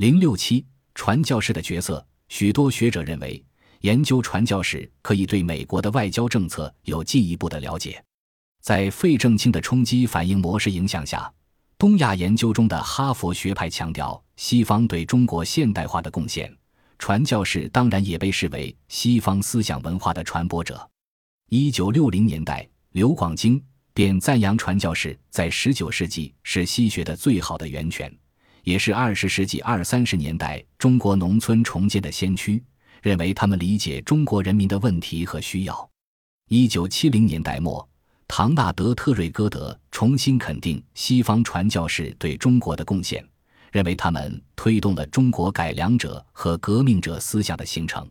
零六七传教士的角色，许多学者认为，研究传教士可以对美国的外交政策有进一步的了解。在费正清的冲击反应模式影响下，东亚研究中的哈佛学派强调西方对中国现代化的贡献，传教士当然也被视为西方思想文化的传播者。一九六零年代，刘广京便赞扬传教士在十九世纪是西学的最好的源泉，也是二十世纪二三十年代中国农村重建的先驱，认为他们理解中国人民的问题和需要。一九七零年代末。唐纳德·特瑞戈德重新肯定西方传教士对中国的贡献，认为他们推动了中国改良者和革命者思想的形成。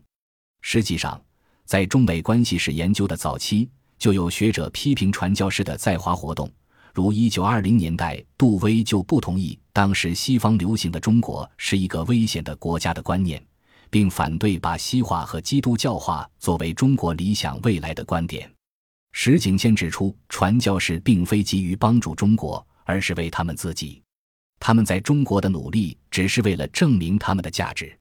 实际上，在中美关系史研究的早期，就有学者批评传教士的在华活动，如1920年代杜威就不同意当时西方流行的“中国是一个危险的国家”的观念，并反对把西化和基督教化作为中国理想未来的观点。石景先指出，传教士并非急于帮助中国，而是为他们自己。他们在中国的努力，只是为了证明他们的价值。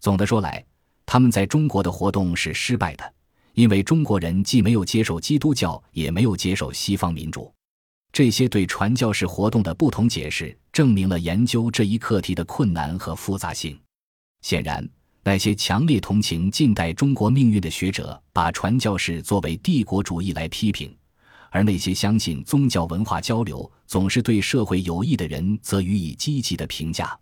总的说来，他们在中国的活动是失败的，因为中国人既没有接受基督教，也没有接受西方民主。这些对传教士活动的不同解释，证明了研究这一课题的困难和复杂性。显然。那些强烈同情近代中国命运的学者，把传教士作为帝国主义来批评；而那些相信宗教文化交流总是对社会有益的人，则予以积极的评价。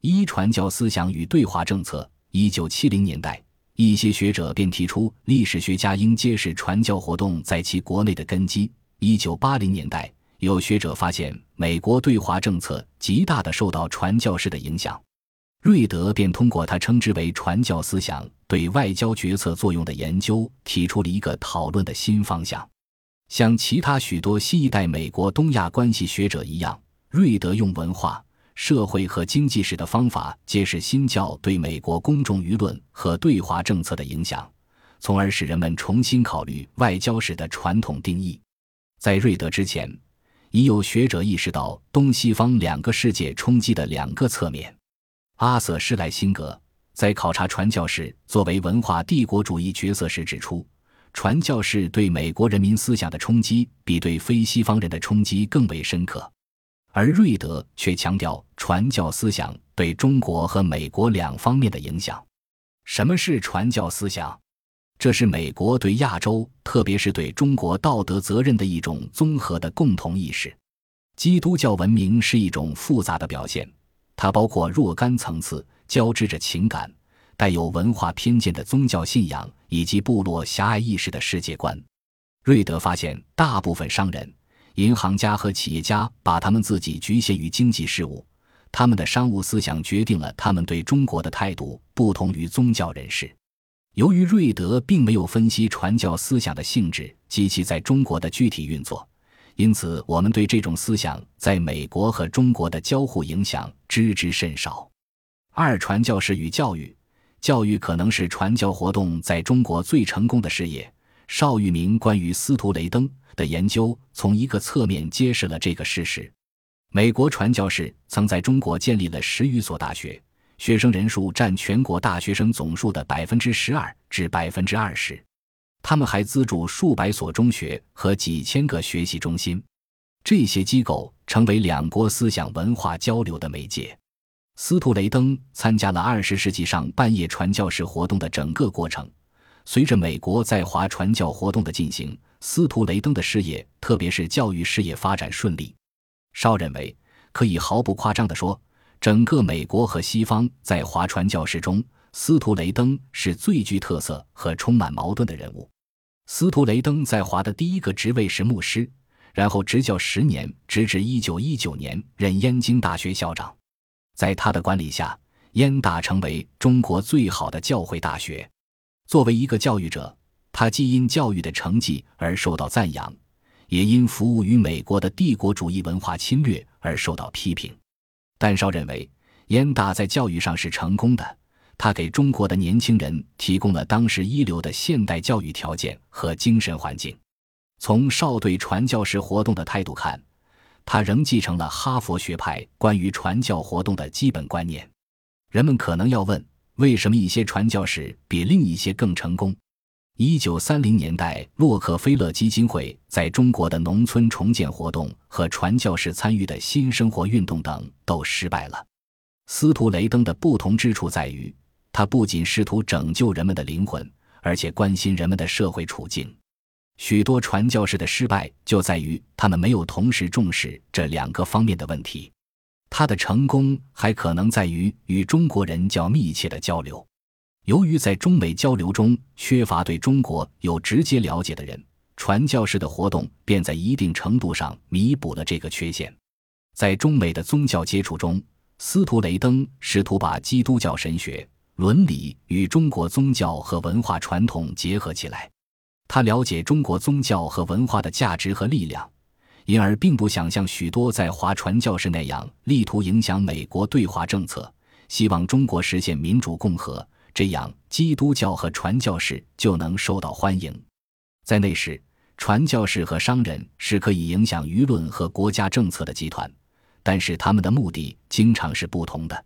一传教思想与对华政策。一九七零年代，一些学者便提出，历史学家应揭示传教活动在其国内的根基。一九八零年代，有学者发现，美国对华政策极大的受到传教士的影响。瑞德便通过他称之为传教思想对外交决策作用的研究，提出了一个讨论的新方向。像其他许多新一代美国东亚关系学者一样，瑞德用文化、社会和经济史的方法揭示新教对美国公众舆论和对华政策的影响，从而使人们重新考虑外交史的传统定义。在瑞德之前，已有学者意识到东西方两个世界冲击的两个侧面。阿瑟·施莱辛格在考察传教士作为文化帝国主义角色时指出，传教士对美国人民思想的冲击比对非西方人的冲击更为深刻，而瑞德却强调传教思想对中国和美国两方面的影响。什么是传教思想？这是美国对亚洲，特别是对中国道德责任的一种综合的共同意识。基督教文明是一种复杂的表现。它包括若干层次，交织着情感、带有文化偏见的宗教信仰以及部落狭隘意识的世界观。瑞德发现，大部分商人、银行家和企业家把他们自己局限于经济事务，他们的商务思想决定了他们对中国的态度，不同于宗教人士。由于瑞德并没有分析传教思想的性质及其在中国的具体运作。因此，我们对这种思想在美国和中国的交互影响知之甚少。二、传教士与教育，教育可能是传教活动在中国最成功的事业。邵玉明关于司徒雷登的研究，从一个侧面揭示了这个事实。美国传教士曾在中国建立了十余所大学，学生人数占全国大学生总数的百分之十二至百分之二十。他们还资助数百所中学和几千个学习中心，这些机构成为两国思想文化交流的媒介。司徒雷登参加了二十世纪上半叶传教士活动的整个过程。随着美国在华传教活动的进行，司徒雷登的事业，特别是教育事业发展顺利。邵认为，可以毫不夸张地说，整个美国和西方在华传教士中，司徒雷登是最具特色和充满矛盾的人物。司徒雷登在华的第一个职位是牧师，然后执教十年，直至一九一九年任燕京大学校长。在他的管理下，燕大成为中国最好的教会大学。作为一个教育者，他既因教育的成绩而受到赞扬，也因服务于美国的帝国主义文化侵略而受到批评。但少认为，燕大在教育上是成功的。他给中国的年轻人提供了当时一流的现代教育条件和精神环境。从少对传教士活动的态度看，他仍继承了哈佛学派关于传教活动的基本观念。人们可能要问：为什么一些传教士比另一些更成功？一九三零年代，洛克菲勒基金会在中国的农村重建活动和传教士参与的新生活运动等都失败了。司徒雷登的不同之处在于，他不仅试图拯救人们的灵魂，而且关心人们的社会处境。许多传教士的失败就在于他们没有同时重视这两个方面的问题。他的成功还可能在于与中国人较密切的交流。由于在中美交流中缺乏对中国有直接了解的人，传教士的活动便在一定程度上弥补了这个缺陷。在中美的宗教接触中，司徒雷登试图把基督教神学伦理与中国宗教和文化传统结合起来。他了解中国宗教和文化的价值和力量，因而并不想像许多在华传教士那样力图影响美国对华政策，希望中国实现民主共和。这样，基督教和传教士就能受到欢迎。在那时，传教士和商人是可以影响舆论和国家政策的集团，但是他们的目的经常是不同的。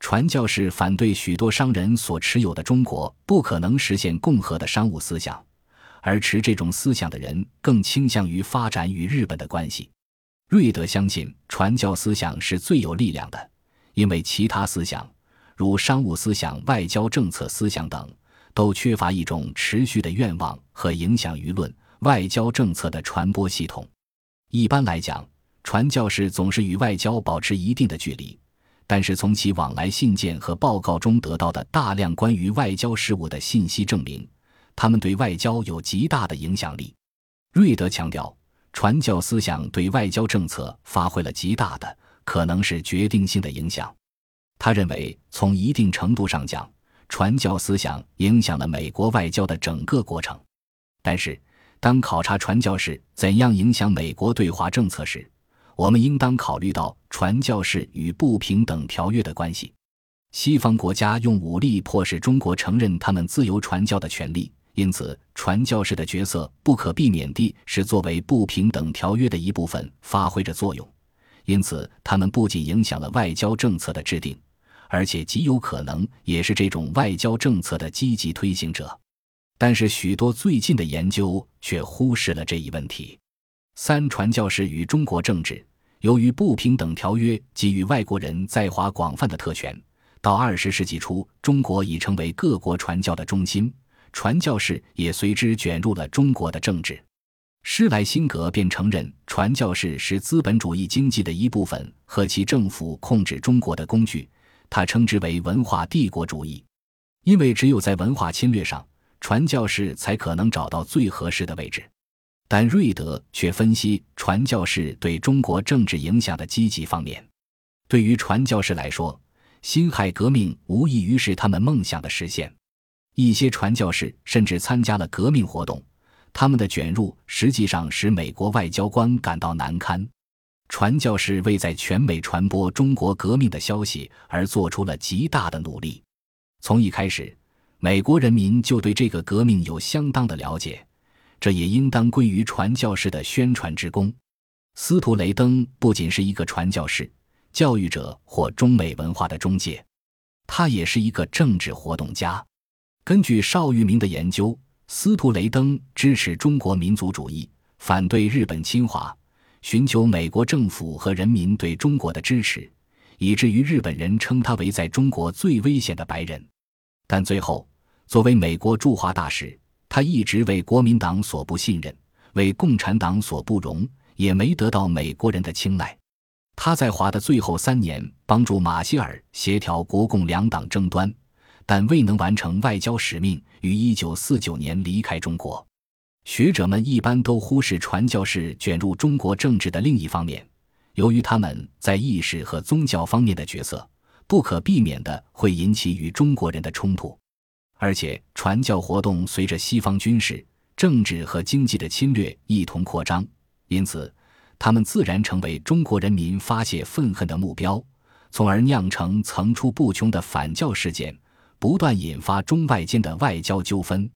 传教士反对许多商人所持有的中国不可能实现共和的商务思想，而持这种思想的人更倾向于发展与日本的关系。瑞德相信，传教思想是最有力量的，因为其他思想。如商务思想、外交政策思想等，都缺乏一种持续的愿望和影响舆论、外交政策的传播系统。一般来讲，传教士总是与外交保持一定的距离，但是从其往来信件和报告中得到的大量关于外交事务的信息证明，他们对外交有极大的影响力。瑞德强调，传教思想对外交政策发挥了极大的，可能是决定性的影响。他认为，从一定程度上讲，传教思想影响了美国外交的整个过程。但是，当考察传教士怎样影响美国对华政策时，我们应当考虑到传教士与不平等条约的关系。西方国家用武力迫使中国承认他们自由传教的权利，因此，传教士的角色不可避免地是作为不平等条约的一部分发挥着作用。因此，他们不仅影响了外交政策的制定。而且极有可能也是这种外交政策的积极推行者，但是许多最近的研究却忽视了这一问题。三传教士与中国政治，由于不平等条约给予外国人在华广泛的特权，到二十世纪初，中国已成为各国传教的中心，传教士也随之卷入了中国的政治。施莱辛格便承认，传教士是资本主义经济的一部分和其政府控制中国的工具。他称之为文化帝国主义，因为只有在文化侵略上，传教士才可能找到最合适的位置。但瑞德却分析传教士对中国政治影响的积极方面。对于传教士来说，辛亥革命无异于是他们梦想的实现。一些传教士甚至参加了革命活动，他们的卷入实际上使美国外交官感到难堪。传教士为在全美传播中国革命的消息而做出了极大的努力。从一开始，美国人民就对这个革命有相当的了解，这也应当归于传教士的宣传之功。司徒雷登不仅是一个传教士、教育者或中美文化的中介，他也是一个政治活动家。根据邵玉明的研究，司徒雷登支持中国民族主义，反对日本侵华。寻求美国政府和人民对中国的支持，以至于日本人称他为在中国最危险的白人。但最后，作为美国驻华大使，他一直为国民党所不信任，为共产党所不容，也没得到美国人的青睐。他在华的最后三年，帮助马歇尔协调国共两党争端，但未能完成外交使命，于1949年离开中国。学者们一般都忽视传教士卷入中国政治的另一方面，由于他们在意识和宗教方面的角色，不可避免的会引起与中国人的冲突。而且，传教活动随着西方军事、政治和经济的侵略一同扩张，因此，他们自然成为中国人民发泄愤恨的目标，从而酿成层出不穷的反教事件，不断引发中外间的外交纠纷。